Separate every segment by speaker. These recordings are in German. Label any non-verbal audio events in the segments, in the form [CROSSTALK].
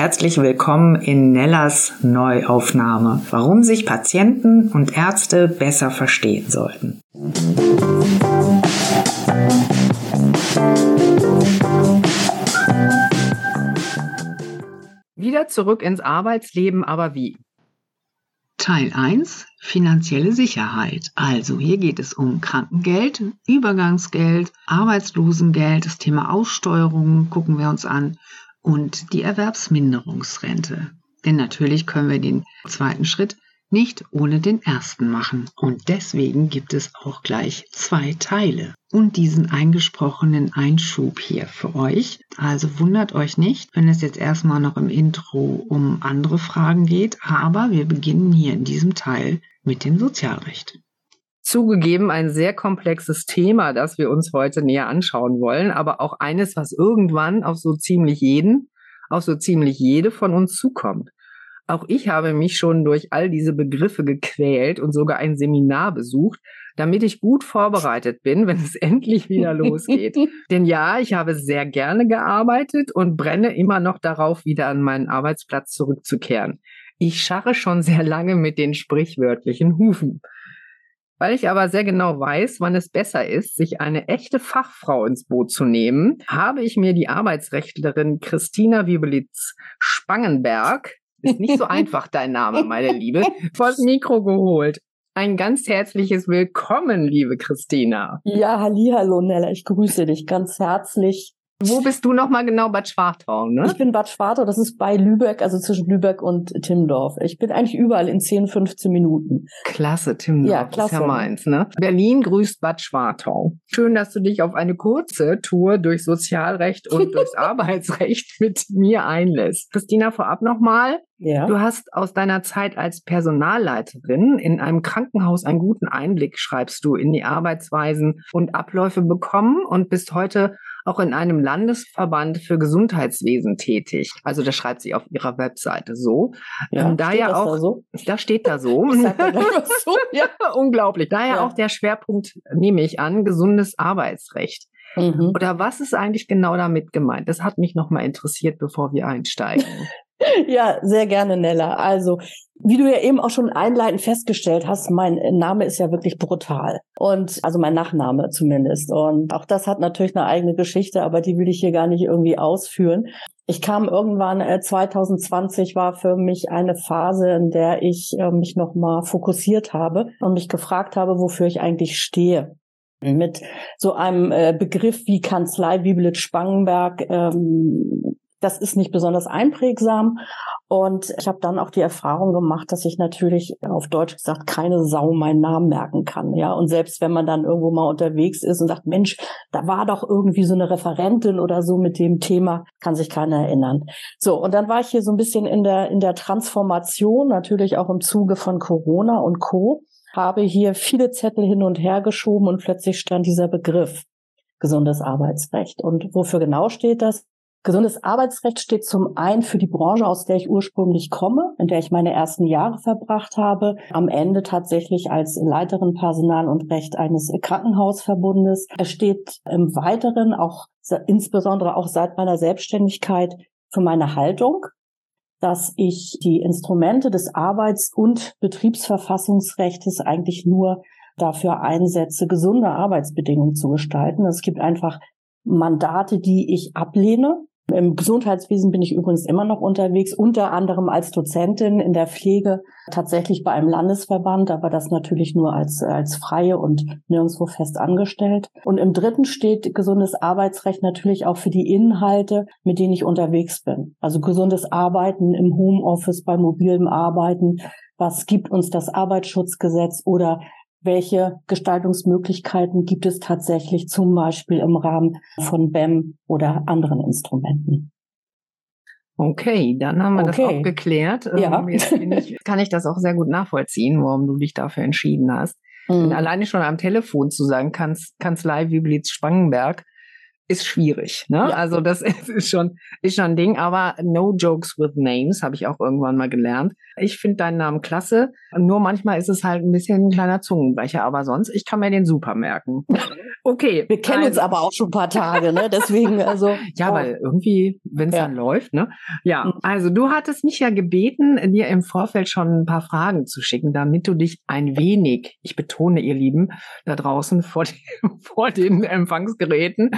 Speaker 1: herzlich willkommen in Nellas Neuaufnahme, warum sich Patienten und Ärzte besser verstehen sollten.
Speaker 2: Wieder zurück ins Arbeitsleben, aber wie?
Speaker 1: Teil 1 finanzielle Sicherheit. Also hier geht es um Krankengeld, Übergangsgeld, Arbeitslosengeld, das Thema Aussteuerung gucken wir uns an und die Erwerbsminderungsrente. Denn natürlich können wir den zweiten Schritt nicht ohne den ersten machen. Und deswegen gibt es auch gleich zwei Teile und diesen eingesprochenen Einschub hier für euch. Also wundert euch nicht, wenn es jetzt erstmal noch im Intro um andere Fragen geht, aber wir beginnen hier in diesem Teil mit dem Sozialrecht.
Speaker 2: Zugegeben ein sehr komplexes Thema, das wir uns heute näher anschauen wollen, aber auch eines, was irgendwann auf so ziemlich jeden, auf so ziemlich jede von uns zukommt. Auch ich habe mich schon durch all diese Begriffe gequält und sogar ein Seminar besucht, damit ich gut vorbereitet bin, wenn es [LAUGHS] endlich wieder losgeht. [LAUGHS] Denn ja, ich habe sehr gerne gearbeitet und brenne immer noch darauf, wieder an meinen Arbeitsplatz zurückzukehren. Ich scharre schon sehr lange mit den sprichwörtlichen Hufen. Weil ich aber sehr genau weiß, wann es besser ist, sich eine echte Fachfrau ins Boot zu nehmen, habe ich mir die Arbeitsrechtlerin Christina Wiebelitz-Spangenberg ist nicht so [LAUGHS] einfach dein Name, meine Liebe. Vors Mikro geholt. Ein ganz herzliches Willkommen, liebe Christina.
Speaker 3: Ja, halli, hallo Nella, ich grüße dich ganz herzlich.
Speaker 2: Wo bist du nochmal genau? Bad Schwartau, ne?
Speaker 3: Ich bin Bad Schwartau, das ist bei Lübeck, also zwischen Lübeck und Timmendorf. Ich bin eigentlich überall in 10, 15 Minuten.
Speaker 2: Klasse, Timmendorf. Ja, klasse. Ist ja meins, ne? Berlin grüßt Bad Schwartau. Schön, dass du dich auf eine kurze Tour durch Sozialrecht und [LAUGHS] durchs Arbeitsrecht mit mir einlässt. Christina, vorab nochmal. Ja. Du hast aus deiner Zeit als Personalleiterin in einem Krankenhaus einen guten Einblick, schreibst du, in die Arbeitsweisen und Abläufe bekommen und bist heute auch in einem Landesverband für Gesundheitswesen tätig. Also das schreibt sie auf ihrer Webseite so. Ja, ähm, da ja auch, da, so? da steht da so. [LAUGHS] [LAUGHS] so. ja, unglaublich. Daher ja. auch der Schwerpunkt, nehme ich an, gesundes Arbeitsrecht. Mhm. Oder was ist eigentlich genau damit gemeint? Das hat mich nochmal interessiert, bevor wir einsteigen. [LAUGHS] [LAUGHS]
Speaker 3: Ja, sehr gerne, Nella. Also, wie du ja eben auch schon einleitend festgestellt hast, mein Name ist ja wirklich brutal. Und, also mein Nachname zumindest. Und auch das hat natürlich eine eigene Geschichte, aber die will ich hier gar nicht irgendwie ausführen. Ich kam irgendwann, äh, 2020 war für mich eine Phase, in der ich äh, mich nochmal fokussiert habe und mich gefragt habe, wofür ich eigentlich stehe mit so einem äh, Begriff wie Kanzlei Bibelitz Spangenberg ähm, das ist nicht besonders einprägsam. Und ich habe dann auch die Erfahrung gemacht, dass ich natürlich auf Deutsch gesagt keine Sau meinen Namen merken kann. Ja, und selbst wenn man dann irgendwo mal unterwegs ist und sagt, Mensch, da war doch irgendwie so eine Referentin oder so mit dem Thema, kann sich keiner erinnern. So, und dann war ich hier so ein bisschen in der, in der Transformation, natürlich auch im Zuge von Corona und Co., habe hier viele Zettel hin und her geschoben und plötzlich stand dieser Begriff gesundes Arbeitsrecht. Und wofür genau steht das? Gesundes Arbeitsrecht steht zum einen für die Branche, aus der ich ursprünglich komme, in der ich meine ersten Jahre verbracht habe, am Ende tatsächlich als Leiterin Personal und Recht eines Krankenhausverbundes. Es steht im Weiteren auch insbesondere auch seit meiner Selbstständigkeit für meine Haltung, dass ich die Instrumente des Arbeits- und Betriebsverfassungsrechts eigentlich nur dafür einsetze, gesunde Arbeitsbedingungen zu gestalten. Es gibt einfach Mandate, die ich ablehne, im Gesundheitswesen bin ich übrigens immer noch unterwegs, unter anderem als Dozentin in der Pflege, tatsächlich bei einem Landesverband, aber das natürlich nur als, als freie und nirgendwo fest angestellt. Und im dritten steht gesundes Arbeitsrecht natürlich auch für die Inhalte, mit denen ich unterwegs bin. Also gesundes Arbeiten im Homeoffice, bei mobilem Arbeiten. Was gibt uns das Arbeitsschutzgesetz oder welche Gestaltungsmöglichkeiten gibt es tatsächlich zum Beispiel im Rahmen von BEM oder anderen Instrumenten.
Speaker 2: Okay, dann haben wir okay. das auch geklärt. Ja. Ähm, jetzt ich, [LAUGHS] kann ich das auch sehr gut nachvollziehen, warum du dich dafür entschieden hast. Mhm. alleine schon am Telefon zu sagen, Kanz, Kanzlei wie Blitz Spangenberg, ist schwierig. Ne? Ja. Also das [LAUGHS] ist schon, ist schon ein Ding, aber no jokes with names, habe ich auch irgendwann mal gelernt. Ich finde deinen Namen klasse. Nur manchmal ist es halt ein bisschen ein kleiner Zungenbrecher, aber sonst, ich kann mir den super merken. [LAUGHS]
Speaker 3: Okay. Wir kennen also, uns aber auch schon ein paar Tage, ne? Deswegen, also. [LAUGHS]
Speaker 2: ja, oh. weil irgendwie, wenn es ja. dann läuft, ne? Ja, mhm. also du hattest mich ja gebeten, dir im Vorfeld schon ein paar Fragen zu schicken, damit du dich ein wenig, ich betone, ihr Lieben, da draußen vor, die, vor den Empfangsgeräten,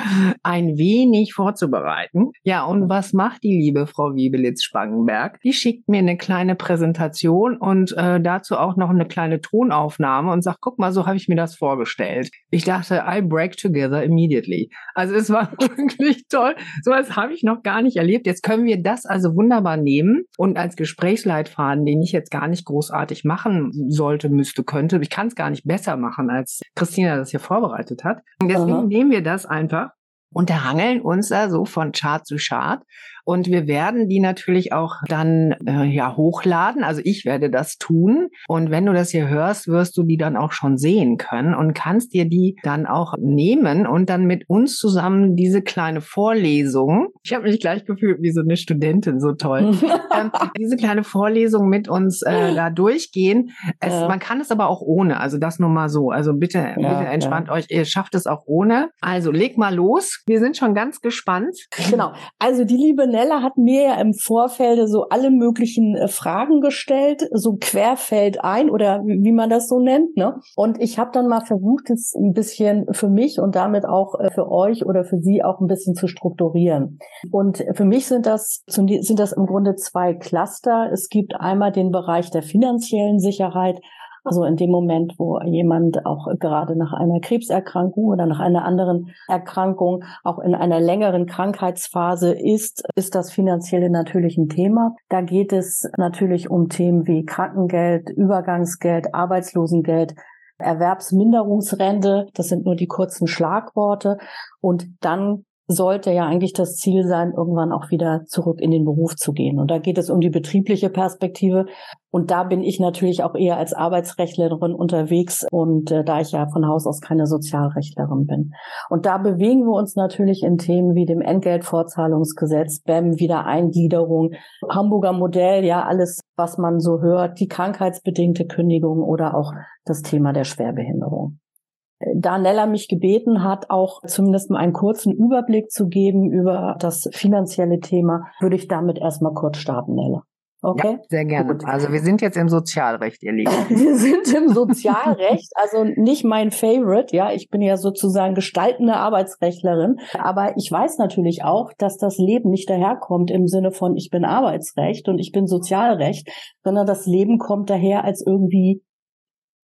Speaker 2: ein wenig vorzubereiten. Ja, und was macht die liebe Frau Wiebelitz-Spangenberg? Die schickt mir eine kleine Präsentation und äh, dazu auch noch eine kleine Tonaufnahme und sagt, guck mal, so habe ich mir das vorgestellt. Ich dachte, I break together immediately. Also es war [LAUGHS] wirklich toll. So was habe ich noch gar nicht erlebt. Jetzt können wir das also wunderbar nehmen und als Gesprächsleitfaden, den ich jetzt gar nicht großartig machen sollte, müsste, könnte. Ich kann es gar nicht besser machen, als Christina das hier vorbereitet hat. Und deswegen Aha. nehmen wir das einfach und hangeln uns da so von Chart zu Chart und wir werden die natürlich auch dann äh, ja hochladen. Also ich werde das tun. Und wenn du das hier hörst, wirst du die dann auch schon sehen können und kannst dir die dann auch nehmen und dann mit uns zusammen diese kleine Vorlesung. Ich habe mich gleich gefühlt wie so eine Studentin, so toll. [LAUGHS] ähm, diese kleine Vorlesung mit uns äh, da durchgehen. Es, ja. Man kann es aber auch ohne. Also das nur mal so. Also bitte, ja, bitte entspannt ja. euch. Ihr schafft es auch ohne. Also leg mal los. Wir sind schon ganz gespannt.
Speaker 3: Genau. Also die liebe Nella hat mir ja im Vorfeld so alle möglichen äh, Fragen gestellt, so querfeld ein oder wie man das so nennt. Ne? Und ich habe dann mal versucht, es ein bisschen für mich und damit auch äh, für euch oder für Sie auch ein bisschen zu strukturieren. Und für mich sind das, sind das im Grunde zwei Cluster. Es gibt einmal den Bereich der finanziellen Sicherheit also in dem Moment, wo jemand auch gerade nach einer Krebserkrankung oder nach einer anderen Erkrankung auch in einer längeren Krankheitsphase ist, ist das finanzielle natürlich ein Thema. Da geht es natürlich um Themen wie Krankengeld, Übergangsgeld, Arbeitslosengeld, Erwerbsminderungsrente. Das sind nur die kurzen Schlagworte. Und dann sollte ja eigentlich das Ziel sein, irgendwann auch wieder zurück in den Beruf zu gehen. Und da geht es um die betriebliche Perspektive. Und da bin ich natürlich auch eher als Arbeitsrechtlerin unterwegs und äh, da ich ja von Haus aus keine Sozialrechtlerin bin. Und da bewegen wir uns natürlich in Themen wie dem Entgeltvorzahlungsgesetz, BEM, Wiedereingliederung, Hamburger Modell, ja, alles, was man so hört, die krankheitsbedingte Kündigung oder auch das Thema der Schwerbehinderung da Nella mich gebeten hat, auch zumindest mal einen kurzen Überblick zu geben über das finanzielle Thema, würde ich damit erstmal kurz starten, Nella.
Speaker 2: Okay. Ja, sehr gerne. Gut. Also wir sind jetzt im Sozialrecht, ihr Lieben. [LAUGHS]
Speaker 3: wir sind im Sozialrecht, also nicht mein Favorite. Ja, ich bin ja sozusagen gestaltende Arbeitsrechtlerin. Aber ich weiß natürlich auch, dass das Leben nicht daherkommt im Sinne von ich bin Arbeitsrecht und ich bin Sozialrecht, sondern das Leben kommt daher als irgendwie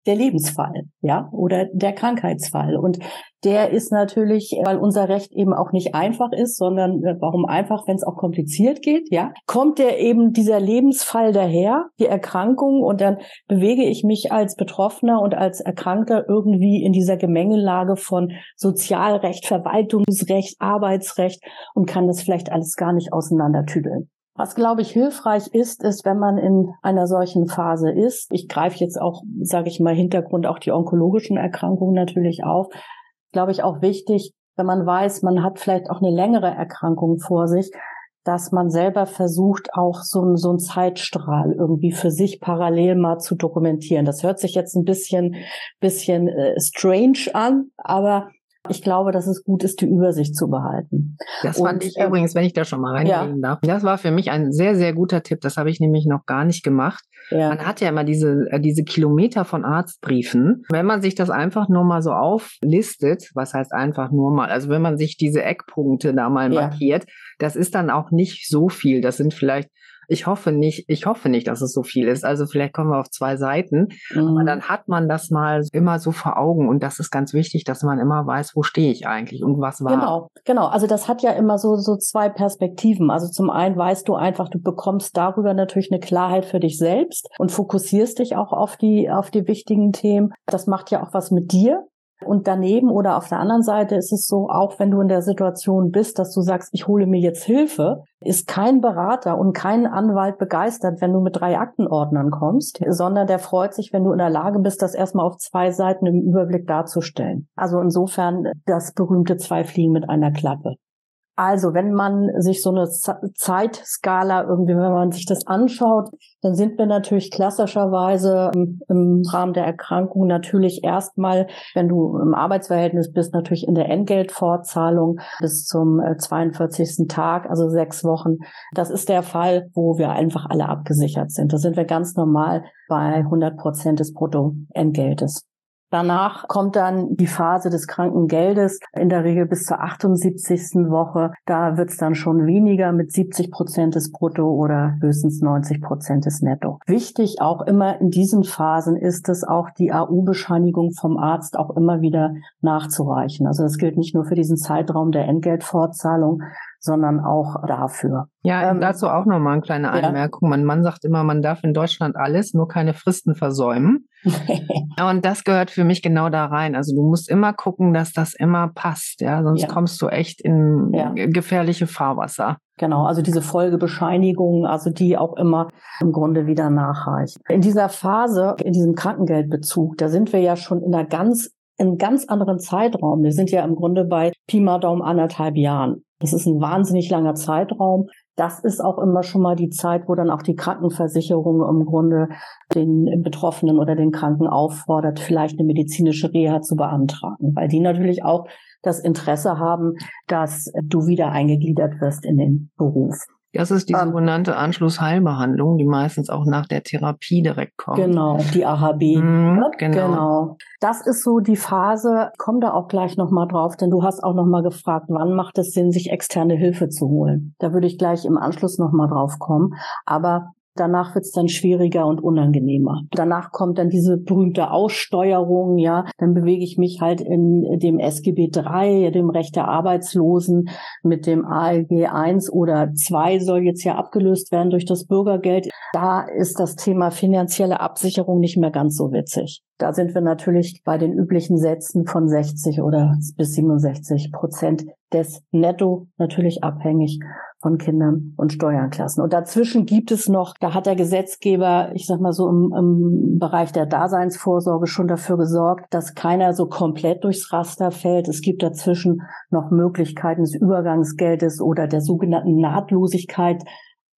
Speaker 3: der Lebensfall, ja, oder der Krankheitsfall. Und der ist natürlich, weil unser Recht eben auch nicht einfach ist, sondern äh, warum einfach, wenn es auch kompliziert geht, ja, kommt der eben dieser Lebensfall daher, die Erkrankung, und dann bewege ich mich als Betroffener und als Erkrankter irgendwie in dieser Gemengelage von Sozialrecht, Verwaltungsrecht, Arbeitsrecht und kann das vielleicht alles gar nicht auseinandertüdeln. Was, glaube ich, hilfreich ist, ist, wenn man in einer solchen Phase ist. Ich greife jetzt auch, sage ich mal, Hintergrund auch die onkologischen Erkrankungen natürlich auf. Glaube ich auch wichtig, wenn man weiß, man hat vielleicht auch eine längere Erkrankung vor sich, dass man selber versucht, auch so, so einen Zeitstrahl irgendwie für sich parallel mal zu dokumentieren. Das hört sich jetzt ein bisschen, bisschen äh, strange an, aber ich glaube, dass es gut ist, die Übersicht zu behalten.
Speaker 2: Das fand ich äh, übrigens, wenn ich da schon mal reingehen ja. darf, das war für mich ein sehr, sehr guter Tipp. Das habe ich nämlich noch gar nicht gemacht. Ja. Man hat ja immer diese, äh, diese Kilometer von Arztbriefen. Wenn man sich das einfach nur mal so auflistet, was heißt einfach nur mal, also wenn man sich diese Eckpunkte da mal ja. markiert, das ist dann auch nicht so viel. Das sind vielleicht ich hoffe nicht, ich hoffe nicht, dass es so viel ist. Also vielleicht kommen wir auf zwei Seiten. Mhm. Aber dann hat man das mal immer so vor Augen. Und das ist ganz wichtig, dass man immer weiß, wo stehe ich eigentlich und was war.
Speaker 3: Genau, genau. Also das hat ja immer so, so zwei Perspektiven. Also zum einen weißt du einfach, du bekommst darüber natürlich eine Klarheit für dich selbst und fokussierst dich auch auf die, auf die wichtigen Themen. Das macht ja auch was mit dir. Und daneben oder auf der anderen Seite ist es so, auch wenn du in der Situation bist, dass du sagst, ich hole mir jetzt Hilfe, ist kein Berater und kein Anwalt begeistert, wenn du mit drei Aktenordnern kommst, sondern der freut sich, wenn du in der Lage bist, das erstmal auf zwei Seiten im Überblick darzustellen. Also insofern das berühmte zwei Fliegen mit einer Klappe. Also, wenn man sich so eine Zeitskala irgendwie, wenn man sich das anschaut, dann sind wir natürlich klassischerweise im, Rahmen der Erkrankung natürlich erstmal, wenn du im Arbeitsverhältnis bist, natürlich in der Entgeltfortzahlung bis zum 42. Äh, Tag, also sechs Wochen. Das ist der Fall, wo wir einfach alle abgesichert sind. Da sind wir ganz normal bei 100 Prozent des Bruttoentgeltes. Danach kommt dann die Phase des Krankengeldes, in der Regel bis zur 78. Woche. Da wird es dann schon weniger mit 70 Prozent des Brutto oder höchstens 90 Prozent des Netto. Wichtig auch immer in diesen Phasen ist es auch die AU-Bescheinigung vom Arzt auch immer wieder nachzureichen. Also das gilt nicht nur für diesen Zeitraum der Entgeltfortzahlung, sondern auch dafür.
Speaker 2: Ja, ähm, dazu auch nochmal eine kleine Einmerkung. Ja. Mein Mann sagt immer, man darf in Deutschland alles, nur keine Fristen versäumen. [LAUGHS] und das gehört für mich genau da rein. Also du musst immer gucken, dass das immer passt, ja, sonst ja. kommst du echt in ja. gefährliche Fahrwasser.
Speaker 3: Genau, also diese Folgebescheinigungen, also die auch immer im Grunde wieder nachreichen. In dieser Phase, in diesem Krankengeldbezug, da sind wir ja schon in einer ganz in ganz anderen Zeitraum. Wir sind ja im Grunde bei Pi mal Daumen anderthalb Jahren. Das ist ein wahnsinnig langer Zeitraum. Das ist auch immer schon mal die Zeit, wo dann auch die Krankenversicherung im Grunde den Betroffenen oder den Kranken auffordert, vielleicht eine medizinische Reha zu beantragen, weil die natürlich auch das Interesse haben, dass du wieder eingegliedert wirst in den Beruf.
Speaker 2: Das ist die ähm, sogenannte Anschlussheilbehandlung, die meistens auch nach der Therapie direkt kommt.
Speaker 3: Genau, die AHB. Mhm, genau. genau. Das ist so die Phase, ich komme da auch gleich nochmal drauf, denn du hast auch nochmal gefragt, wann macht es Sinn, sich externe Hilfe zu holen. Da würde ich gleich im Anschluss nochmal drauf kommen. Aber Danach wird es dann schwieriger und unangenehmer. Danach kommt dann diese berühmte Aussteuerung, ja. Dann bewege ich mich halt in dem SGB III, dem Recht der Arbeitslosen, mit dem ALG 1 oder 2 soll jetzt ja abgelöst werden durch das Bürgergeld. Da ist das Thema finanzielle Absicherung nicht mehr ganz so witzig. Da sind wir natürlich bei den üblichen Sätzen von 60 oder bis 67 Prozent des Netto natürlich abhängig von Kindern und Steuerklassen. Und dazwischen gibt es noch, da hat der Gesetzgeber, ich sag mal so im, im Bereich der Daseinsvorsorge schon dafür gesorgt, dass keiner so komplett durchs Raster fällt. Es gibt dazwischen noch Möglichkeiten des Übergangsgeldes oder der sogenannten Nahtlosigkeit,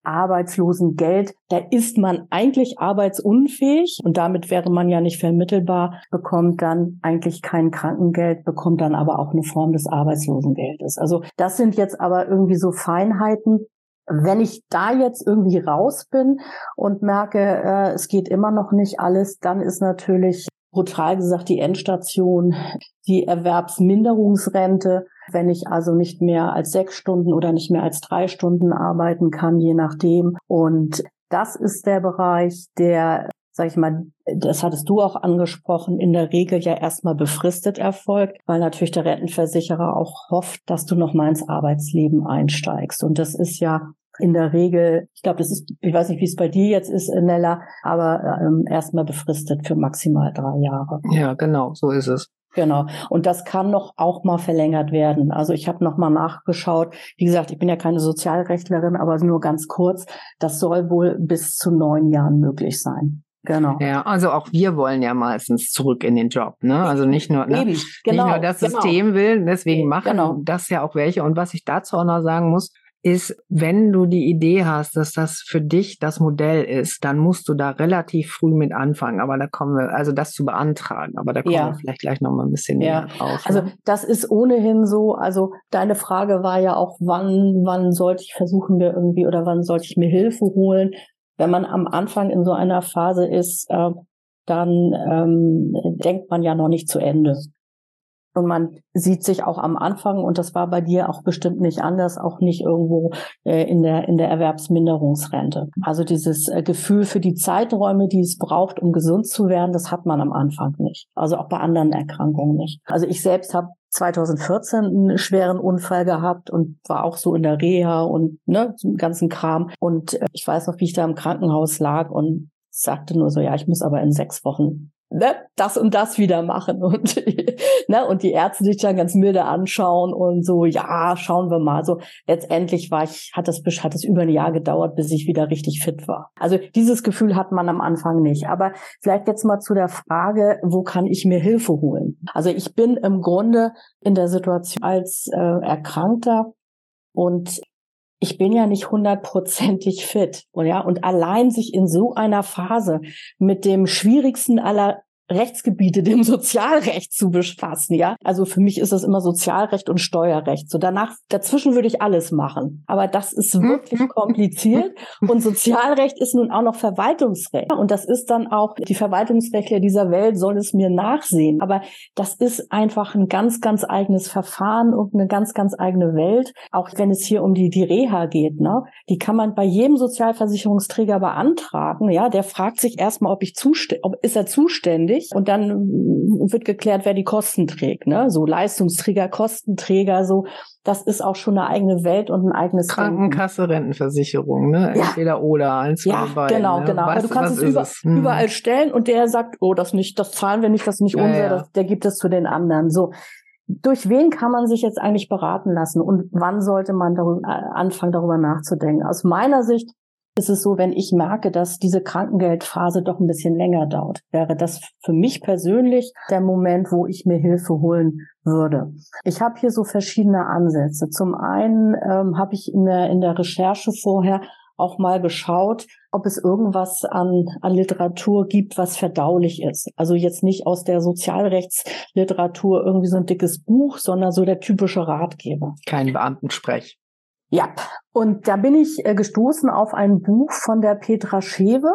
Speaker 3: Arbeitslosengeld, da ist man eigentlich arbeitsunfähig und damit wäre man ja nicht vermittelbar, bekommt dann eigentlich kein Krankengeld, bekommt dann aber auch eine Form des Arbeitslosengeldes. Also das sind jetzt aber irgendwie so Feinheiten. Wenn ich da jetzt irgendwie raus bin und merke, äh, es geht immer noch nicht alles, dann ist natürlich brutal gesagt die Endstation, die Erwerbsminderungsrente, wenn ich also nicht mehr als sechs Stunden oder nicht mehr als drei Stunden arbeiten kann, je nachdem. Und das ist der Bereich, der sag ich mal, das hattest du auch angesprochen, in der Regel ja erstmal befristet erfolgt, weil natürlich der Rentenversicherer auch hofft, dass du noch mal ins Arbeitsleben einsteigst. Und das ist ja in der Regel, ich glaube, das ist, ich weiß nicht, wie es bei dir jetzt ist, Nella, aber ähm, erstmal befristet für maximal drei Jahre.
Speaker 2: Ja, genau, so ist es.
Speaker 3: Genau. Und das kann noch auch mal verlängert werden. Also ich habe noch mal nachgeschaut. Wie gesagt, ich bin ja keine Sozialrechtlerin, aber nur ganz kurz. Das soll wohl bis zu neun Jahren möglich sein. Genau.
Speaker 2: Ja, also auch wir wollen ja meistens zurück in den Job, ne? Also nicht nur, ne? Eben, genau, nicht nur das genau. System will, deswegen machen genau. das ja auch welche. Und was ich dazu auch noch sagen muss, ist, wenn du die Idee hast, dass das für dich das Modell ist, dann musst du da relativ früh mit anfangen. Aber da kommen wir, also das zu beantragen, aber da kommen ja. wir vielleicht gleich noch mal ein bisschen ja. näher drauf.
Speaker 3: Also ne? das ist ohnehin so. Also deine Frage war ja auch, wann, wann sollte ich versuchen mir irgendwie oder wann sollte ich mir Hilfe holen? Wenn man am Anfang in so einer Phase ist, äh, dann ähm, denkt man ja noch nicht zu Ende. Und man sieht sich auch am Anfang, und das war bei dir auch bestimmt nicht anders, auch nicht irgendwo äh, in, der, in der Erwerbsminderungsrente. Also dieses äh, Gefühl für die Zeiträume, die es braucht, um gesund zu werden, das hat man am Anfang nicht. Also auch bei anderen Erkrankungen nicht. Also ich selbst habe 2014 einen schweren Unfall gehabt und war auch so in der Reha und ne, zum ganzen Kram. Und äh, ich weiß noch, wie ich da im Krankenhaus lag und sagte nur so, ja, ich muss aber in sechs Wochen ne, das und das wieder machen [LAUGHS] und ne, und die Ärzte sich dann ganz milde anschauen und so, ja, schauen wir mal. So letztendlich war ich, hat das hat es über ein Jahr gedauert, bis ich wieder richtig fit war. Also dieses Gefühl hat man am Anfang nicht. Aber vielleicht jetzt mal zu der Frage, wo kann ich mir Hilfe holen? Also ich bin im Grunde in der Situation als äh, Erkrankter und ich bin ja nicht hundertprozentig fit. Und ja, und allein sich in so einer Phase mit dem schwierigsten aller Rechtsgebiete dem [LAUGHS] Sozialrecht zu befassen, ja. Also für mich ist das immer Sozialrecht und Steuerrecht. So danach, dazwischen würde ich alles machen. Aber das ist mhm. wirklich kompliziert. [LAUGHS] Und Sozialrecht ist nun auch noch Verwaltungsrecht. Und das ist dann auch, die Verwaltungsrechtler dieser Welt sollen es mir nachsehen. Aber das ist einfach ein ganz, ganz eigenes Verfahren und eine ganz, ganz eigene Welt. Auch wenn es hier um die, die Reha geht, ne? Die kann man bei jedem Sozialversicherungsträger beantragen, ja. Der fragt sich erstmal, ob ich zuständig, ob ist er zuständig durch und dann wird geklärt, wer die Kosten trägt. Ne? So Leistungsträger, Kostenträger, so das ist auch schon eine eigene Welt und ein eigenes
Speaker 2: Krankenkasse, Denken. Rentenversicherung, ne? Ja. Entweder oder, eins
Speaker 3: ja,
Speaker 2: von beiden.
Speaker 3: Genau,
Speaker 2: ne?
Speaker 3: genau. Was, du kannst es, über? Hm. überall stellen und der sagt, oh, das nicht, das zahlen wir nicht, das ist nicht ja, unser, ja. Das, der gibt es zu den anderen. So. Durch wen kann man sich jetzt eigentlich beraten lassen und wann sollte man darüber, äh, anfangen, darüber nachzudenken? Aus meiner Sicht ist es so, wenn ich merke, dass diese Krankengeldphase doch ein bisschen länger dauert, wäre das für mich persönlich der Moment, wo ich mir Hilfe holen würde. Ich habe hier so verschiedene Ansätze. Zum einen ähm, habe ich in der, in der Recherche vorher auch mal geschaut, ob es irgendwas an, an Literatur gibt, was verdaulich ist. Also jetzt nicht aus der Sozialrechtsliteratur irgendwie so ein dickes Buch, sondern so der typische Ratgeber.
Speaker 2: Kein Beamtensprech.
Speaker 3: Ja, und da bin ich äh, gestoßen auf ein Buch von der Petra Schewe,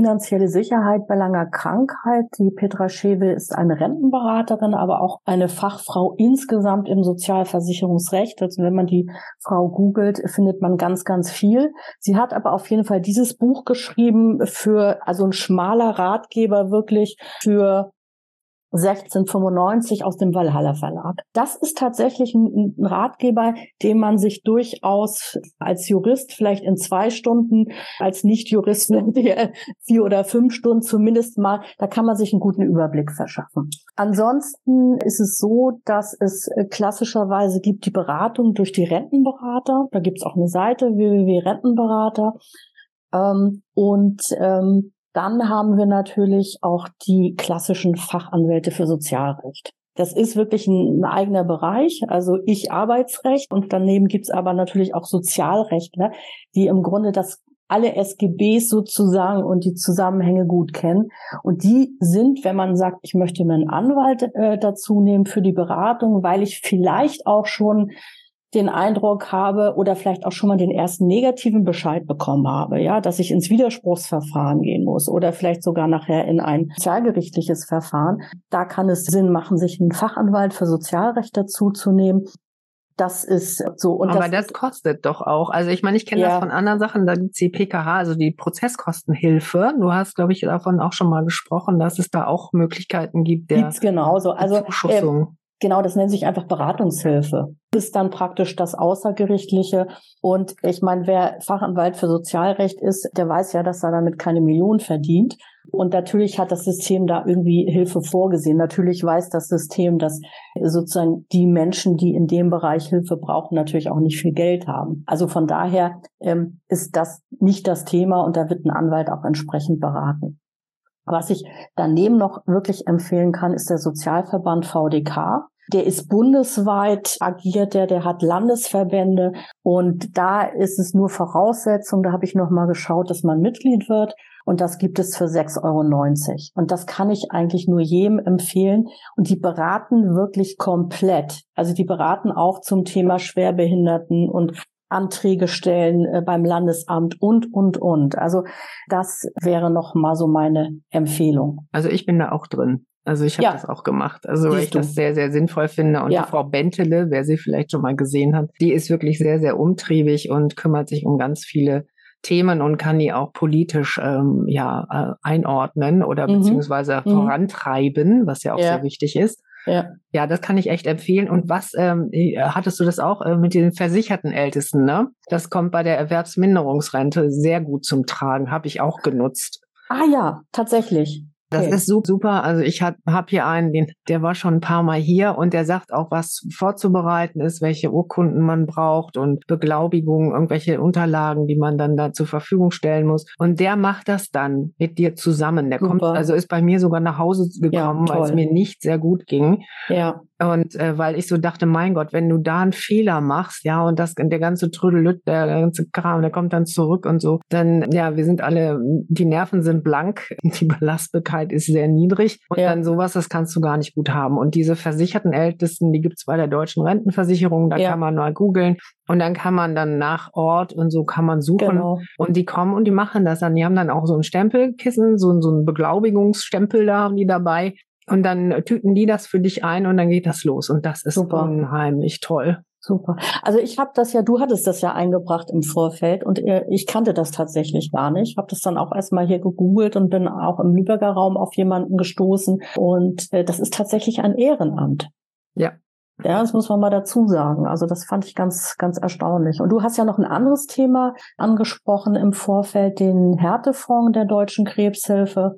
Speaker 3: Finanzielle Sicherheit bei langer Krankheit. Die Petra Schewe ist eine Rentenberaterin, aber auch eine Fachfrau insgesamt im Sozialversicherungsrecht. Also wenn man die Frau googelt, findet man ganz, ganz viel. Sie hat aber auf jeden Fall dieses Buch geschrieben für, also ein schmaler Ratgeber wirklich für 1695 aus dem Valhalla Verlag. Das ist tatsächlich ein, ein, Ratgeber, den man sich durchaus als Jurist vielleicht in zwei Stunden, als Nicht-Jurist [LAUGHS] vier oder fünf Stunden zumindest mal, da kann man sich einen guten Überblick verschaffen. Ansonsten ist es so, dass es klassischerweise gibt die Beratung durch die Rentenberater. Da gibt es auch eine Seite www.rentenberater. Ähm, und ähm, dann haben wir natürlich auch die klassischen Fachanwälte für Sozialrecht. Das ist wirklich ein, eigener Bereich, also ich Arbeitsrecht und daneben gibt's aber natürlich auch Sozialrechtler, die im Grunde das alle SGBs sozusagen und die Zusammenhänge gut kennen. Und die sind, wenn man sagt, ich möchte mir einen Anwalt äh, dazu nehmen für die Beratung, weil ich vielleicht auch schon den Eindruck habe oder vielleicht auch schon mal den ersten negativen Bescheid bekommen habe, ja, dass ich ins Widerspruchsverfahren gehen muss oder vielleicht sogar nachher in ein sozialgerichtliches Verfahren. Da kann es Sinn machen, sich einen Fachanwalt für Sozialrecht dazu zu nehmen. Das ist so.
Speaker 2: Und Aber das, das kostet doch auch. Also ich meine, ich kenne ja. das von anderen Sachen. Da gibt's die PKH, also die Prozesskostenhilfe. Du hast, glaube ich, davon auch schon mal gesprochen, dass es da auch Möglichkeiten gibt.
Speaker 3: Der gibt's genauso. Also äh, Genau, das nennt sich einfach Beratungshilfe. Ist dann praktisch das Außergerichtliche. Und ich meine, wer Fachanwalt für Sozialrecht ist, der weiß ja, dass er damit keine Millionen verdient. Und natürlich hat das System da irgendwie Hilfe vorgesehen. Natürlich weiß das System, dass sozusagen die Menschen, die in dem Bereich Hilfe brauchen, natürlich auch nicht viel Geld haben. Also von daher ähm, ist das nicht das Thema und da wird ein Anwalt auch entsprechend beraten. Was ich daneben noch wirklich empfehlen kann, ist der Sozialverband VDK. Der ist bundesweit agiert, der, der hat Landesverbände und da ist es nur Voraussetzung, da habe ich noch mal geschaut, dass man Mitglied wird und das gibt es für 6,90 Euro. Und das kann ich eigentlich nur jedem empfehlen. Und die beraten wirklich komplett. Also die beraten auch zum Thema Schwerbehinderten und Anträge stellen äh, beim Landesamt und, und, und. Also das wäre noch mal so meine Empfehlung.
Speaker 2: Also ich bin da auch drin. Also ich habe ja. das auch gemacht. Also weil ich das sehr, sehr sinnvoll finde. Und ja. die Frau Bentele, wer sie vielleicht schon mal gesehen hat, die ist wirklich sehr, sehr umtriebig und kümmert sich um ganz viele Themen und kann die auch politisch ähm, ja äh, einordnen oder mhm. beziehungsweise mhm. vorantreiben, was ja auch ja. sehr wichtig ist. Ja. ja, das kann ich echt empfehlen. Und was ähm, äh, hattest du das auch äh, mit den versicherten Ältesten? Ne, das kommt bei der Erwerbsminderungsrente sehr gut zum Tragen. Habe ich auch genutzt.
Speaker 3: Ah ja, tatsächlich.
Speaker 2: Das okay. ist super. Also ich habe hab hier einen, den, der war schon ein paar Mal hier und der sagt auch, was vorzubereiten ist, welche Urkunden man braucht und Beglaubigungen, irgendwelche Unterlagen, die man dann da zur Verfügung stellen muss. Und der macht das dann mit dir zusammen. Der super. kommt, also ist bei mir sogar nach Hause gekommen, ja, weil es mir nicht sehr gut ging. Ja. Und äh, weil ich so dachte, mein Gott, wenn du da einen Fehler machst, ja, und das der ganze Trödelüt, der ganze Kram, der kommt dann zurück und so, dann, ja, wir sind alle, die Nerven sind blank, [LAUGHS] die Belastbarkeit ist sehr niedrig und ja. dann sowas, das kannst du gar nicht gut haben. Und diese versicherten Ältesten, die gibt's bei der deutschen Rentenversicherung, da ja. kann man mal googeln und dann kann man dann nach Ort und so kann man suchen genau. und die kommen und die machen das dann. Die haben dann auch so ein Stempelkissen, so, so ein Beglaubigungsstempel da haben die dabei und dann tüten die das für dich ein und dann geht das los. Und das ist Super. unheimlich toll.
Speaker 3: Super. Also ich habe das ja, du hattest das ja eingebracht im Vorfeld und äh, ich kannte das tatsächlich gar nicht. Habe das dann auch erstmal hier gegoogelt und bin auch im Lübecker Raum auf jemanden gestoßen. Und äh, das ist tatsächlich ein Ehrenamt.
Speaker 2: Ja.
Speaker 3: Ja, das muss man mal dazu sagen. Also das fand ich ganz, ganz erstaunlich. Und du hast ja noch ein anderes Thema angesprochen im Vorfeld, den Härtefonds der Deutschen Krebshilfe.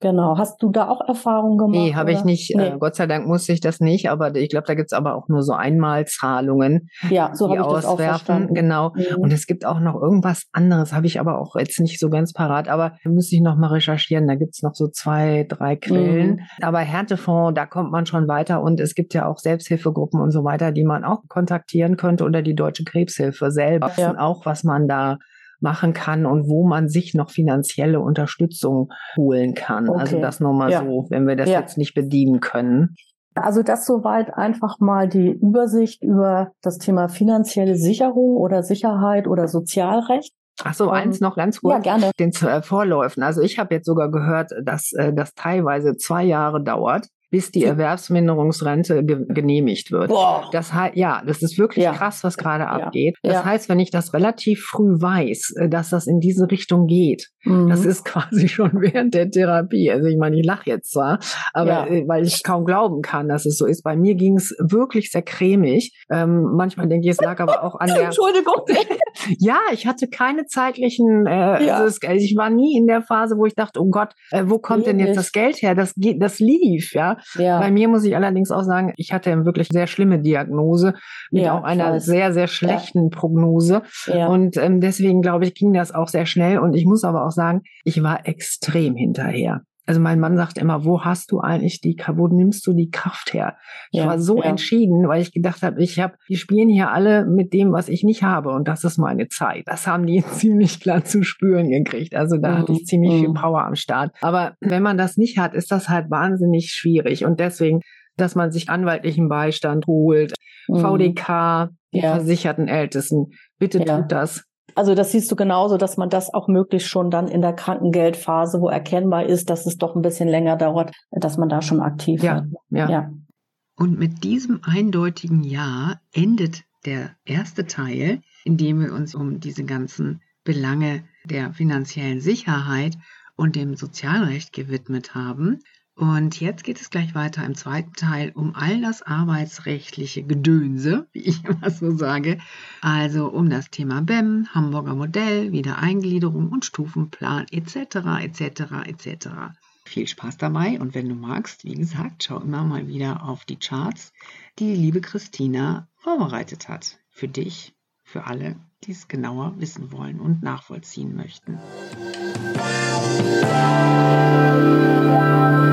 Speaker 3: Genau. Hast du da auch Erfahrungen gemacht?
Speaker 2: Nee, habe ich nicht. Nee. Äh, Gott sei Dank musste ich das nicht, aber ich glaube, da gibt's aber auch nur so Einmalzahlungen,
Speaker 3: ja, so die auswerfen.
Speaker 2: Genau. Mhm. Und es gibt auch noch irgendwas anderes, habe ich aber auch jetzt nicht so ganz parat, aber da müsste ich noch mal recherchieren. Da gibt's noch so zwei, drei Quellen. Mhm. Aber Härtefonds, da kommt man schon weiter und es gibt ja auch Selbsthilfegruppen und so weiter, die man auch kontaktieren könnte oder die Deutsche Krebshilfe selber. Ja. auch, was man da machen kann und wo man sich noch finanzielle Unterstützung holen kann. Also okay. Also das nur mal ja. so, wenn wir das ja. jetzt nicht bedienen können.
Speaker 3: Also das soweit einfach mal die Übersicht über das Thema finanzielle Sicherung oder Sicherheit oder Sozialrecht.
Speaker 2: Ach so, eins noch ganz kurz. Ja, gerne. Den äh, Vorläufen. Also ich habe jetzt sogar gehört, dass äh, das teilweise zwei Jahre dauert, bis die Erwerbsminderungsrente ge genehmigt wird. Boah. Das heißt, ja, das ist wirklich ja. krass, was gerade ja. abgeht. Das ja. heißt, wenn ich das relativ früh weiß, äh, dass das in diese Richtung geht, mhm. das ist [LAUGHS] quasi schon während der Therapie. Also ich meine, ich lache jetzt zwar, aber äh, weil ich kaum glauben kann, dass es so ist. Bei mir ging es wirklich sehr cremig. Ähm, manchmal denke ich, es lag aber auch an [LAUGHS] der.
Speaker 3: Entschuldigung. [LAUGHS]
Speaker 2: ja, ich hatte keine zeitlichen. Äh, also ich war nie in der Phase, wo ich dachte, oh Gott, äh, wo kommt nee, denn jetzt nicht. das Geld her? Das geht, das lief, ja. Ja. Bei mir muss ich allerdings auch sagen, ich hatte wirklich sehr schlimme Diagnose mit ja, auch einer sehr, sehr schlechten ja. Prognose. Und ähm, deswegen glaube ich, ging das auch sehr schnell. Und ich muss aber auch sagen, ich war extrem hinterher. Also mein Mann sagt immer, wo hast du eigentlich die, wo nimmst du die Kraft her? Ich ja, war so ja. entschieden, weil ich gedacht habe, ich habe, die spielen hier alle mit dem, was ich nicht habe und das ist meine Zeit. Das haben die [LAUGHS] ziemlich klar zu spüren gekriegt. Also da mhm. hatte ich ziemlich mhm. viel Power am Start. Aber wenn man das nicht hat, ist das halt wahnsinnig schwierig und deswegen, dass man sich anwaltlichen Beistand holt, mhm. VDK, die ja. versicherten Ältesten, bitte tut das.
Speaker 3: Also das siehst du genauso, dass man das auch möglichst schon dann in der Krankengeldphase, wo erkennbar ist, dass es doch ein bisschen länger dauert, dass man da schon aktiv
Speaker 2: ja, wird. Ja. ja.
Speaker 1: Und mit diesem eindeutigen Ja endet der erste Teil, in dem wir uns um diese ganzen Belange der finanziellen Sicherheit und dem Sozialrecht gewidmet haben. Und jetzt geht es gleich weiter im zweiten Teil um all das arbeitsrechtliche Gedönse, [LAUGHS] wie ich immer so sage. Also um das Thema BEM, Hamburger Modell, Wiedereingliederung und Stufenplan etc. etc. etc. Viel Spaß dabei und wenn du magst, wie gesagt, schau immer mal wieder auf die Charts, die liebe Christina vorbereitet hat. Für dich, für alle, die es genauer wissen wollen und nachvollziehen möchten. Musik